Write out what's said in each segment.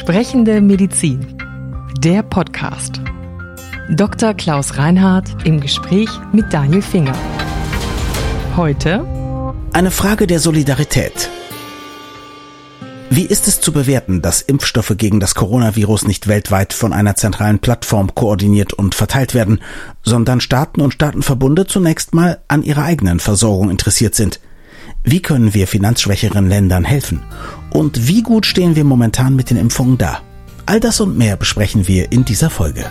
Sprechende Medizin. Der Podcast. Dr. Klaus Reinhardt im Gespräch mit Daniel Finger. Heute eine Frage der Solidarität. Wie ist es zu bewerten, dass Impfstoffe gegen das Coronavirus nicht weltweit von einer zentralen Plattform koordiniert und verteilt werden, sondern Staaten und Staatenverbunde zunächst mal an ihrer eigenen Versorgung interessiert sind? Wie können wir finanzschwächeren Ländern helfen? Und wie gut stehen wir momentan mit den Impfungen da? All das und mehr besprechen wir in dieser Folge.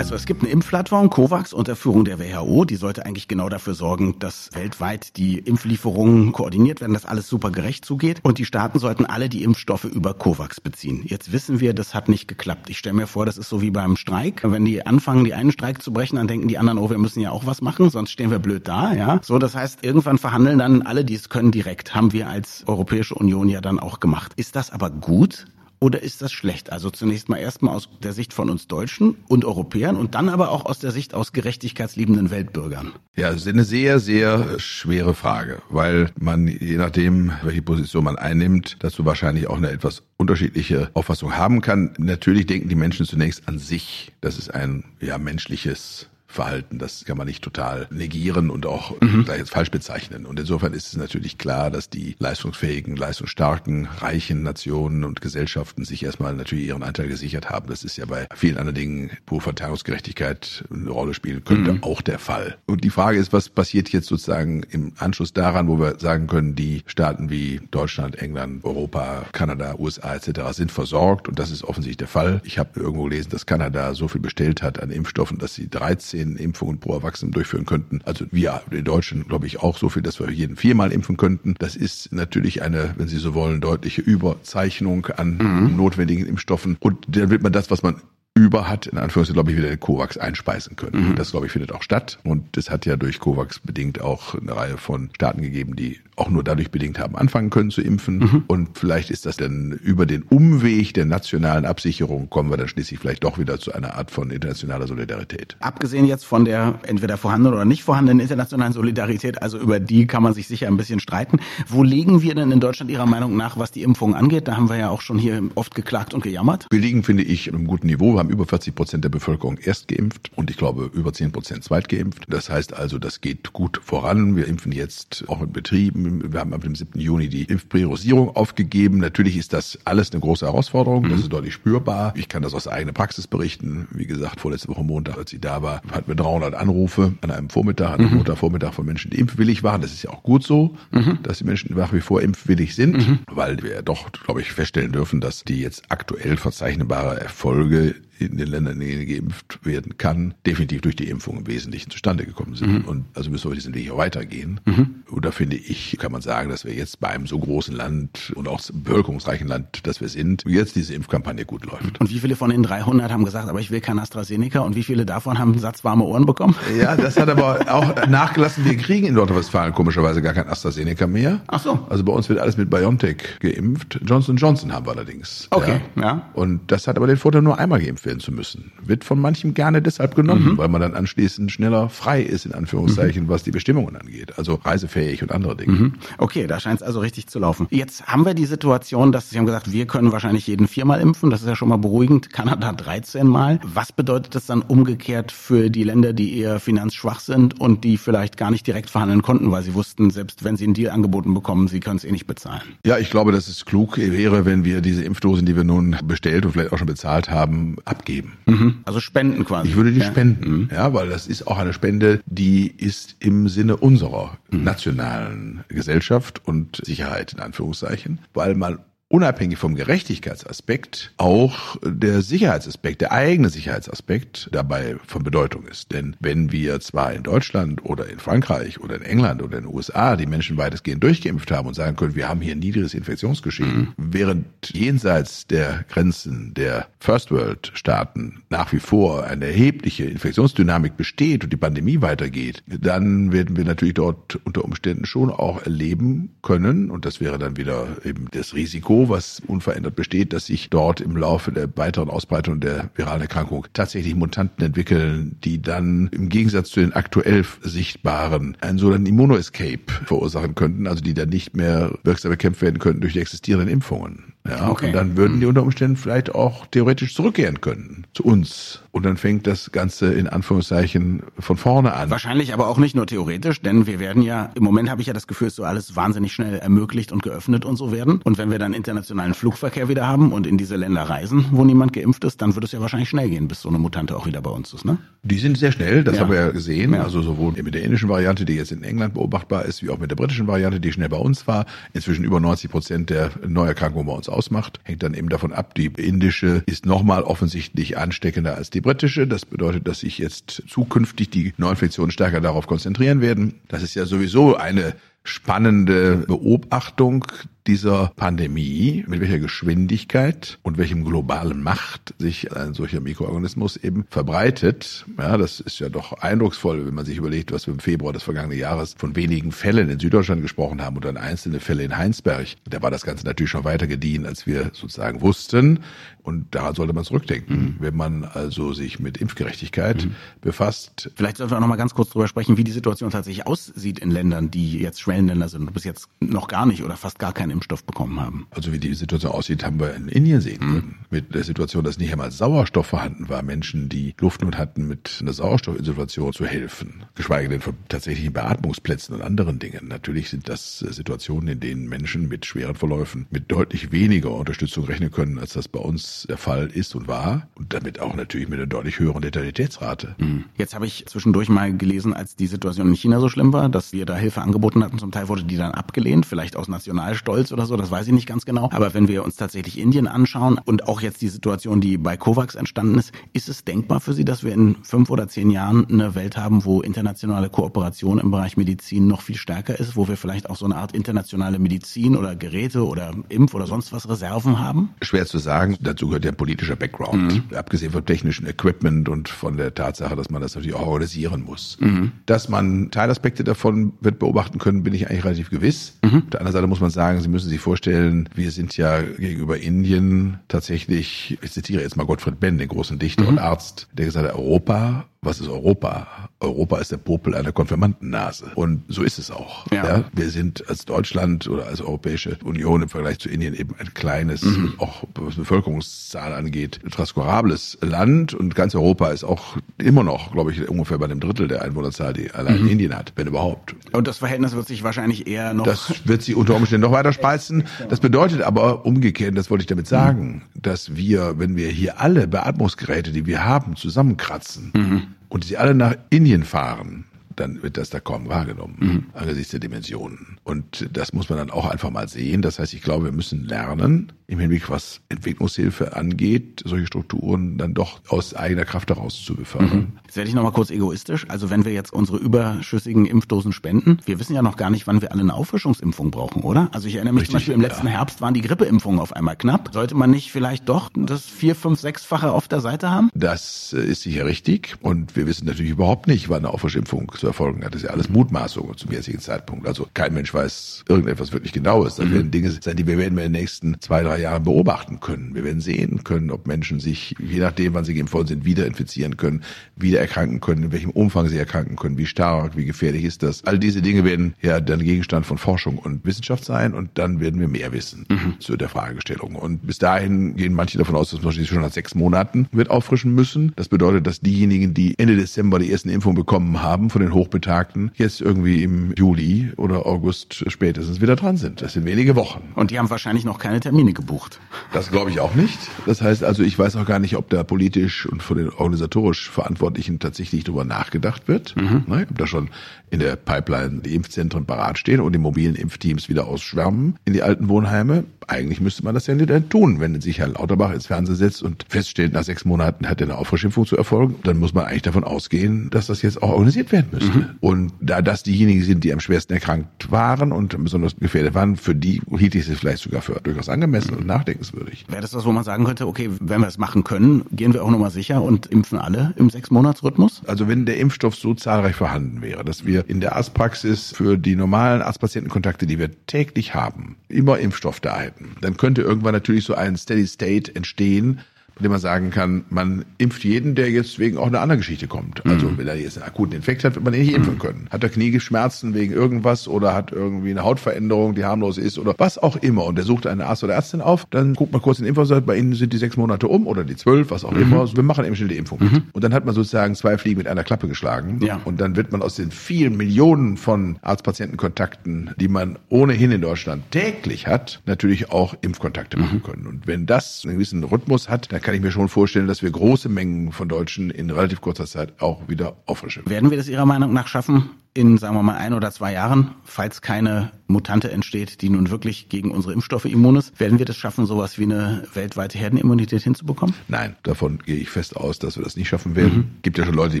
Also es gibt eine Impfplattform, COVAX, unter Führung der WHO. Die sollte eigentlich genau dafür sorgen, dass weltweit die Impflieferungen koordiniert werden, dass alles super gerecht zugeht. Und die Staaten sollten alle die Impfstoffe über COVAX beziehen. Jetzt wissen wir, das hat nicht geklappt. Ich stelle mir vor, das ist so wie beim Streik. Wenn die anfangen, die einen Streik zu brechen, dann denken die anderen, oh, wir müssen ja auch was machen, sonst stehen wir blöd da. Ja, So, das heißt, irgendwann verhandeln dann alle, die es können, direkt. Haben wir als Europäische Union ja dann auch gemacht. Ist das aber gut? Oder ist das schlecht? Also zunächst mal erstmal aus der Sicht von uns Deutschen und Europäern und dann aber auch aus der Sicht aus gerechtigkeitsliebenden Weltbürgern. Ja, das ist eine sehr, sehr schwere Frage, weil man, je nachdem, welche Position man einnimmt, dazu wahrscheinlich auch eine etwas unterschiedliche Auffassung haben kann. Natürlich denken die Menschen zunächst an sich. Das ist ein ja menschliches Verhalten. Das kann man nicht total negieren und auch mhm. gleich jetzt falsch bezeichnen. Und insofern ist es natürlich klar, dass die leistungsfähigen, leistungsstarken, reichen Nationen und Gesellschaften sich erstmal natürlich ihren Anteil gesichert haben. Das ist ja bei vielen anderen Dingen, wo Verteilungsgerechtigkeit eine Rolle spielen könnte, mhm. auch der Fall. Und die Frage ist, was passiert jetzt sozusagen im Anschluss daran, wo wir sagen können, die Staaten wie Deutschland, England, Europa, Kanada, USA etc. sind versorgt und das ist offensichtlich der Fall. Ich habe irgendwo gelesen, dass Kanada so viel bestellt hat an Impfstoffen, dass sie 13 zehn Impfungen pro Erwachsenen durchführen könnten. Also wir, die Deutschen, glaube ich, auch so viel, dass wir jeden viermal impfen könnten. Das ist natürlich eine, wenn Sie so wollen, deutliche Überzeichnung an mhm. notwendigen Impfstoffen. Und dann wird man das, was man über hat, in Anführungszeichen, glaube ich, wieder den COVAX einspeisen können. Mhm. Das, glaube ich, findet auch statt. Und es hat ja durch COVAX bedingt auch eine Reihe von Staaten gegeben, die auch nur dadurch bedingt haben, anfangen können zu impfen. Mhm. Und vielleicht ist das dann über den Umweg der nationalen Absicherung, kommen wir dann schließlich vielleicht doch wieder zu einer Art von internationaler Solidarität. Abgesehen jetzt von der entweder vorhandenen oder nicht vorhandenen internationalen Solidarität, also über die kann man sich sicher ein bisschen streiten. Wo liegen wir denn in Deutschland Ihrer Meinung nach, was die Impfungen angeht? Da haben wir ja auch schon hier oft geklagt und gejammert. Wir liegen, finde ich, in einem guten Niveau. Wir haben über 40 Prozent der Bevölkerung erst geimpft und ich glaube über 10 Prozent zweit geimpft. Das heißt also, das geht gut voran. Wir impfen jetzt auch in Betrieben. Wir haben ab dem 7. Juni die Impfpriorisierung aufgegeben. Natürlich ist das alles eine große Herausforderung. Das mhm. ist deutlich spürbar. Ich kann das aus eigener Praxis berichten. Wie gesagt, vorletzte Woche Montag, als sie da war, hatten wir 300 Anrufe an einem Vormittag, an einem mhm. Montagvormittag von Menschen, die impfwillig waren. Das ist ja auch gut so, mhm. dass die Menschen nach wie vor impfwillig sind, mhm. weil wir doch, glaube ich, feststellen dürfen, dass die jetzt aktuell verzeichnbare Erfolge in den Ländern, in denen geimpft werden kann, definitiv durch die Impfung im Wesentlichen zustande gekommen sind. Mhm. Und also müssen wir diesen Weg auch weitergehen. Mhm. Und da finde ich, kann man sagen, dass wir jetzt bei einem so großen Land und auch bevölkerungsreichen Land, dass wir sind, jetzt diese Impfkampagne gut läuft. Und wie viele von den 300 haben gesagt, aber ich will kein AstraZeneca und wie viele davon haben einen Satz warme Ohren bekommen? Ja, das hat aber auch nachgelassen. Wir kriegen in Nordrhein-Westfalen komischerweise gar kein AstraZeneca mehr. Ach so. Also bei uns wird alles mit BioNTech geimpft. Johnson Johnson haben wir allerdings. Okay, ja. ja. Und das hat aber den Vorteil, nur einmal geimpft werden zu müssen. Wird von manchem gerne deshalb genommen, mhm. weil man dann anschließend schneller frei ist, in Anführungszeichen, mhm. was die Bestimmungen angeht. Also reisefähig und andere Dinge. Mhm. Okay, da scheint es also richtig zu laufen. Jetzt haben wir die Situation, dass Sie haben gesagt, wir können wahrscheinlich jeden viermal impfen. Das ist ja schon mal beruhigend. Kanada 13 Mal. Was bedeutet das dann umgekehrt für die Länder, die eher finanzschwach sind und die vielleicht gar nicht direkt verhandeln konnten, weil sie wussten, selbst wenn sie einen Deal angeboten bekommen, sie können es eh nicht bezahlen? Ja, ich glaube, dass es klug wäre, wenn wir diese Impfdosen, die wir nun bestellt und vielleicht auch schon bezahlt haben, abgeben. Mhm. Also spenden quasi. Ich würde die ja. spenden, mhm. ja, weil das ist auch eine Spende, die ist im Sinne unserer mhm. nationalen Gesellschaft und Sicherheit in Anführungszeichen, weil man unabhängig vom Gerechtigkeitsaspekt auch der Sicherheitsaspekt, der eigene Sicherheitsaspekt dabei von Bedeutung ist. Denn wenn wir zwar in Deutschland oder in Frankreich oder in England oder in den USA die Menschen weitestgehend durchgeimpft haben und sagen können, wir haben hier ein niedriges Infektionsgeschehen, mhm. während jenseits der Grenzen der First World Staaten nach wie vor eine erhebliche Infektionsdynamik besteht und die Pandemie weitergeht, dann werden wir natürlich dort unter Umständen schon auch erleben können, und das wäre dann wieder eben das Risiko, Risiko, was unverändert besteht, dass sich dort im Laufe der weiteren Ausbreitung der viralen Erkrankung tatsächlich Mutanten entwickeln, die dann im Gegensatz zu den aktuell sichtbaren einen sogenannten Immunoescape verursachen könnten, also die dann nicht mehr wirksam bekämpft werden könnten durch die existierenden Impfungen. Ja, okay. Und dann würden die unter Umständen vielleicht auch theoretisch zurückkehren können zu uns. Und dann fängt das Ganze in Anführungszeichen von vorne an. Wahrscheinlich aber auch nicht nur theoretisch, denn wir werden ja, im Moment habe ich ja das Gefühl, es so alles wahnsinnig schnell ermöglicht und geöffnet und so werden. Und wenn wir dann internationalen Flugverkehr wieder haben und in diese Länder reisen, wo niemand geimpft ist, dann wird es ja wahrscheinlich schnell gehen, bis so eine Mutante auch wieder bei uns ist, ne? Die sind sehr schnell, das ja. haben wir ja gesehen. Ja. Also sowohl mit der indischen Variante, die jetzt in England beobachtbar ist, wie auch mit der britischen Variante, die schnell bei uns war. Inzwischen über 90 Prozent der Neuerkrankungen bei uns ausmacht. Hängt dann eben davon ab, die indische ist nochmal offensichtlich ansteckender als die britische. Das bedeutet, dass sich jetzt zukünftig die Neuinfektionen stärker darauf konzentrieren werden. Das ist ja sowieso eine spannende Beobachtung, dieser Pandemie, mit welcher Geschwindigkeit und welchem globalen Macht sich ein solcher Mikroorganismus eben verbreitet. Ja, das ist ja doch eindrucksvoll, wenn man sich überlegt, was wir im Februar des vergangenen Jahres von wenigen Fällen in Süddeutschland gesprochen haben und dann einzelne Fälle in Heinsberg. Da war das Ganze natürlich schon weiter gediehen, als wir sozusagen wussten. Und daran sollte man zurückdenken, mhm. wenn man also sich mit Impfgerechtigkeit mhm. befasst. Vielleicht sollten wir noch mal ganz kurz darüber sprechen, wie die Situation tatsächlich aussieht in Ländern, die jetzt Schwellenländer sind und bis jetzt noch gar nicht oder fast gar keinen Impfstoff bekommen haben. Also wie die Situation aussieht, haben wir in Indien sehen mhm. können. Mit der Situation, dass nicht einmal Sauerstoff vorhanden war, Menschen, die Luftnot hatten, mit einer Sauerstoffinsufflation zu helfen. Geschweige denn von tatsächlichen Beatmungsplätzen und anderen Dingen. Natürlich sind das äh, Situationen, in denen Menschen mit schweren Verläufen mit deutlich weniger Unterstützung rechnen können, als das bei uns der Fall ist und war. Und damit auch natürlich mit einer deutlich höheren Letalitätsrate. Mhm. Jetzt habe ich zwischendurch mal gelesen, als die Situation in China so schlimm war, dass wir da Hilfe angeboten hatten. Zum Teil wurde die dann abgelehnt, vielleicht aus Nationalstolz oder so, das weiß ich nicht ganz genau. Aber wenn wir uns tatsächlich Indien anschauen und auch jetzt die Situation, die bei COVAX entstanden ist, ist es denkbar für Sie, dass wir in fünf oder zehn Jahren eine Welt haben, wo internationale Kooperation im Bereich Medizin noch viel stärker ist, wo wir vielleicht auch so eine Art internationale Medizin oder Geräte oder Impf oder sonst was Reserven haben? Schwer zu sagen. Dazu gehört der politische Background. Mhm. Abgesehen vom technischen Equipment und von der Tatsache, dass man das natürlich auch organisieren muss. Mhm. Dass man Teilaspekte davon wird beobachten können, bin ich eigentlich relativ gewiss. Mhm. Auf der anderen Seite muss man sagen, Sie müssen sich vorstellen, wir sind ja gegenüber Indien tatsächlich, ich zitiere jetzt mal Gottfried Benn, den großen Dichter mhm. und Arzt, der gesagt hat, Europa was ist Europa? Europa ist der Popel einer Konfirmandennase. Und so ist es auch. Ja. ja. Wir sind als Deutschland oder als Europäische Union im Vergleich zu Indien eben ein kleines, mhm. auch was Bevölkerungszahl angeht, transkurables Land. Und ganz Europa ist auch immer noch, glaube ich, ungefähr bei einem Drittel der Einwohnerzahl, die allein mhm. Indien hat, wenn überhaupt. Und das Verhältnis wird sich wahrscheinlich eher noch... Das wird sich unter Umständen noch weiter spalzen. Das bedeutet aber umgekehrt, das wollte ich damit sagen, mhm. dass wir, wenn wir hier alle Beatmungsgeräte, die wir haben, zusammenkratzen, mhm und sie alle nach Indien fahren, dann wird das da kaum wahrgenommen mhm. angesichts der Dimensionen. Und das muss man dann auch einfach mal sehen. Das heißt, ich glaube, wir müssen lernen, im Hinblick, was Entwicklungshilfe angeht, solche Strukturen dann doch aus eigener Kraft heraus zu befördern. Mhm. Jetzt werde ich nochmal kurz egoistisch. Also wenn wir jetzt unsere überschüssigen Impfdosen spenden, wir wissen ja noch gar nicht, wann wir alle eine Auffrischungsimpfung brauchen, oder? Also ich erinnere mich Richtig, zum Beispiel im letzten ja. Herbst waren die Grippeimpfungen auf einmal knapp. Sollte man nicht vielleicht doch das vier, fünf, sechsfache auf der Seite haben? Das äh, ist sicher richtig. Und wir wissen natürlich überhaupt nicht, wann eine Auffrischimpfung zu erfolgen hat. Das ist ja alles Mutmaßung zum jetzigen Zeitpunkt. Also kein Mensch weiß irgendetwas wirklich Genaues. Das mhm. werden Dinge sein, die wir werden wir in den nächsten zwei, drei Jahren beobachten können. Wir werden sehen können, ob Menschen sich, je nachdem, wann sie geimpft sind, wieder infizieren können, wieder erkranken können, in welchem Umfang sie erkranken können, wie stark, wie gefährlich ist das. All diese Dinge werden ja dann Gegenstand von Forschung und Wissenschaft sein und dann werden wir mehr wissen mhm. zu der Fragestellung. Und bis dahin gehen manche davon aus, dass man sich schon nach sechs Monaten wird auffrischen müssen. Das bedeutet, dass diejenigen, die Ende Dezember die ersten Impfungen bekommen haben von den Hochbetagten, jetzt irgendwie im Juli oder August spätestens wieder dran sind. Das sind wenige Wochen. Und die haben wahrscheinlich noch keine Termine gebucht. Das glaube ich auch nicht. Das heißt also, ich weiß auch gar nicht, ob da politisch und von den organisatorisch Verantwortlichen tatsächlich drüber nachgedacht wird. Mhm. Ne, ob da schon in der Pipeline die Impfzentren parat stehen und die mobilen Impfteams wieder ausschwärmen in die alten Wohnheime. Eigentlich müsste man das ja nicht tun, wenn sich Herr Lauterbach ins Fernsehen setzt und feststellt, nach sechs Monaten hat eine Auffrischimpfung zu erfolgen. Dann muss man eigentlich davon ausgehen, dass das jetzt auch organisiert werden müsste. Mhm. Und da das diejenigen sind, die am schwersten erkrankt waren und besonders gefährdet waren, für die hielt ich es vielleicht sogar für durchaus angemessen mhm. und nachdenkenswürdig. Wäre das das, wo man sagen könnte, okay, wenn wir es machen können, gehen wir auch nochmal sicher und impfen alle im Sechs-Monats-Rhythmus? Also wenn der Impfstoff so zahlreich vorhanden wäre, dass wir in der Arztpraxis für die normalen Arztpatientenkontakte, die wir täglich haben, immer Impfstoff da hätten. Dann könnte irgendwann natürlich so ein Steady State entstehen, indem man sagen kann, man impft jeden, der jetzt wegen auch einer anderen Geschichte kommt. Also mhm. wenn er jetzt einen akuten Infekt hat, wird man ihn nicht impfen mhm. können. Hat er Kniegeschmerzen wegen irgendwas oder hat irgendwie eine Hautveränderung, die harmlos ist oder was auch immer und der sucht einen Arzt oder Ärztin auf, dann guckt man kurz den Impfer und sagt, bei Ihnen sind die sechs Monate um oder die zwölf, was auch mhm. immer. Wir machen eben schnell die Impfung mhm. Und dann hat man sozusagen zwei Fliegen mit einer Klappe geschlagen. Ja. Und dann wird man aus den vielen Millionen von Arzt-Patienten-Kontakten, die man ohnehin in Deutschland täglich hat, natürlich auch Impfkontakte machen mhm. können. Und wenn das einen gewissen Rhythmus hat, dann kann kann ich mir schon vorstellen, dass wir große Mengen von Deutschen in relativ kurzer Zeit auch wieder auffrischen. Werden wir das Ihrer Meinung nach schaffen, in, sagen wir mal, ein oder zwei Jahren, falls keine Mutante entsteht, die nun wirklich gegen unsere Impfstoffe immun ist, werden wir das schaffen, sowas wie eine weltweite Herdenimmunität hinzubekommen? Nein, davon gehe ich fest aus, dass wir das nicht schaffen werden. Mhm. Gibt ja schon Leute, die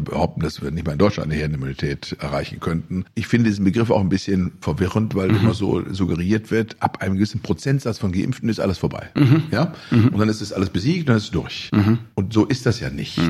behaupten, dass wir nicht mal in Deutschland eine Herdenimmunität erreichen könnten. Ich finde diesen Begriff auch ein bisschen verwirrend, weil mhm. immer so suggeriert wird, ab einem gewissen Prozentsatz von Geimpften ist alles vorbei. Mhm. Ja? Mhm. Und dann ist es alles besiegt und dann ist es durch. Mhm. Und so ist das ja nicht.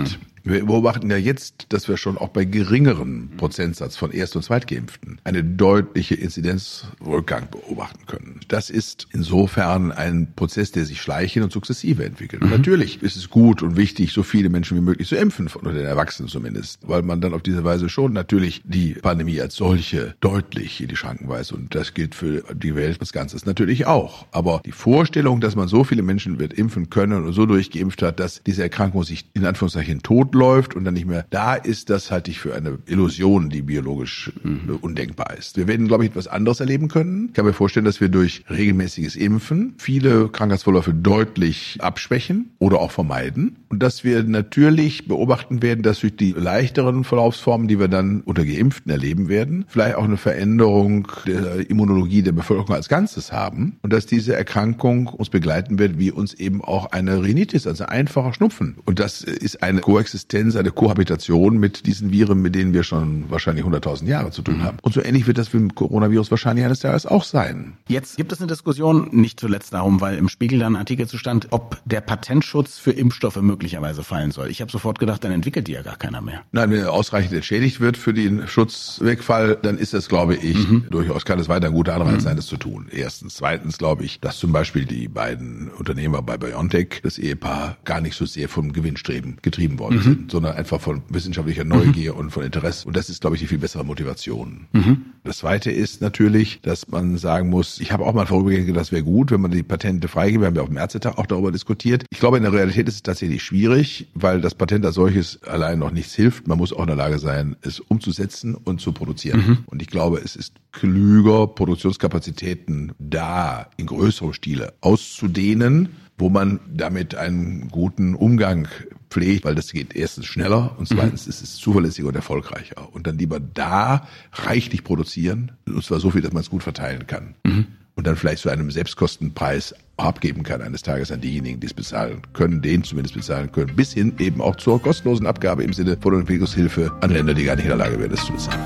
Wir beobachten ja jetzt, dass wir schon auch bei geringeren Prozentsatz von Erst- und Zweitgeimpften eine deutliche Inzidenzrückgang beobachten können. Das ist insofern ein Prozess, der sich schleichend und sukzessive entwickelt. Mhm. natürlich ist es gut und wichtig, so viele Menschen wie möglich zu impfen, von den Erwachsenen zumindest, weil man dann auf diese Weise schon natürlich die Pandemie als solche deutlich in die Schranken weist. Und das gilt für die Welt als Ganzes natürlich auch. Aber die Vorstellung, dass man so viele Menschen wird impfen können und so durchgeimpft hat, dass diese Erkrankung sich in Anführungszeichen tot läuft und dann nicht mehr da ist, das halte ich für eine Illusion, die biologisch mhm. undenkbar ist. Wir werden, glaube ich, etwas anderes erleben können. Ich kann mir vorstellen, dass wir durch regelmäßiges Impfen viele Krankheitsverläufe deutlich abschwächen oder auch vermeiden. Und dass wir natürlich beobachten werden, dass durch die leichteren Verlaufsformen, die wir dann unter Geimpften erleben werden, vielleicht auch eine Veränderung der Immunologie der Bevölkerung als Ganzes haben und dass diese Erkrankung uns begleiten wird, wie uns eben auch eine Rhinitis, also einfacher Schnupfen. Und das ist eine Koexistenz Koexistenz, eine Kohabitation mit diesen Viren, mit denen wir schon wahrscheinlich 100.000 Jahre zu tun mhm. haben. Und so ähnlich wird das mit dem Coronavirus wahrscheinlich eines Tages auch sein. Jetzt gibt es eine Diskussion, nicht zuletzt darum, weil im Spiegel dann ein Artikel zustand, ob der Patentschutz für Impfstoffe möglicherweise fallen soll. Ich habe sofort gedacht, dann entwickelt die ja gar keiner mehr. Nein, wenn er ausreichend entschädigt wird für den Schutzwegfall, dann ist das, glaube ich, mhm. durchaus kann es weiter ein guter Anreiz mhm. sein, das zu tun. Erstens. Zweitens glaube ich, dass zum Beispiel die beiden Unternehmer bei BioNTech, das Ehepaar, gar nicht so sehr vom Gewinnstreben getrieben worden mhm. Sind sind, sondern einfach von wissenschaftlicher Neugier mhm. und von Interesse. Und das ist, glaube ich, die viel bessere Motivation. Mhm. Das Zweite ist natürlich, dass man sagen muss, ich habe auch mal vorübergehend gedacht, das wäre gut, wenn man die Patente freigibt. Wir haben ja auf dem Ärztetag auch darüber diskutiert. Ich glaube, in der Realität ist es tatsächlich schwierig, weil das Patent als solches allein noch nichts hilft. Man muss auch in der Lage sein, es umzusetzen und zu produzieren. Mhm. Und ich glaube, es ist klüger, Produktionskapazitäten da in größerem Stile auszudehnen, wo man damit einen guten Umgang pflegt, weil das geht erstens schneller und zweitens mhm. ist es zuverlässiger und erfolgreicher. Und dann lieber da reichlich produzieren, und zwar so viel, dass man es gut verteilen kann. Mhm. Und dann vielleicht zu einem Selbstkostenpreis abgeben kann eines Tages an diejenigen, die es bezahlen können, den zumindest bezahlen können, bis hin eben auch zur kostenlosen Abgabe im Sinne von Entwicklungshilfe an Länder, die gar nicht in der Lage wären, das zu bezahlen.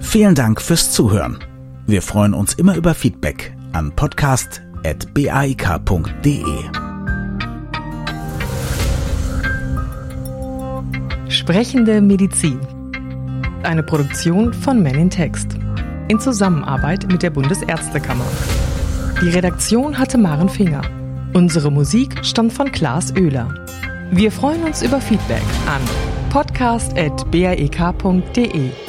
Vielen Dank fürs Zuhören. Wir freuen uns immer über Feedback an podcast.baik.de. Sprechende Medizin. Eine Produktion von Men in Text. In Zusammenarbeit mit der Bundesärztekammer. Die Redaktion hatte Maren Finger. Unsere Musik stammt von Klaas Oehler. Wir freuen uns über Feedback an podcast.baek.de.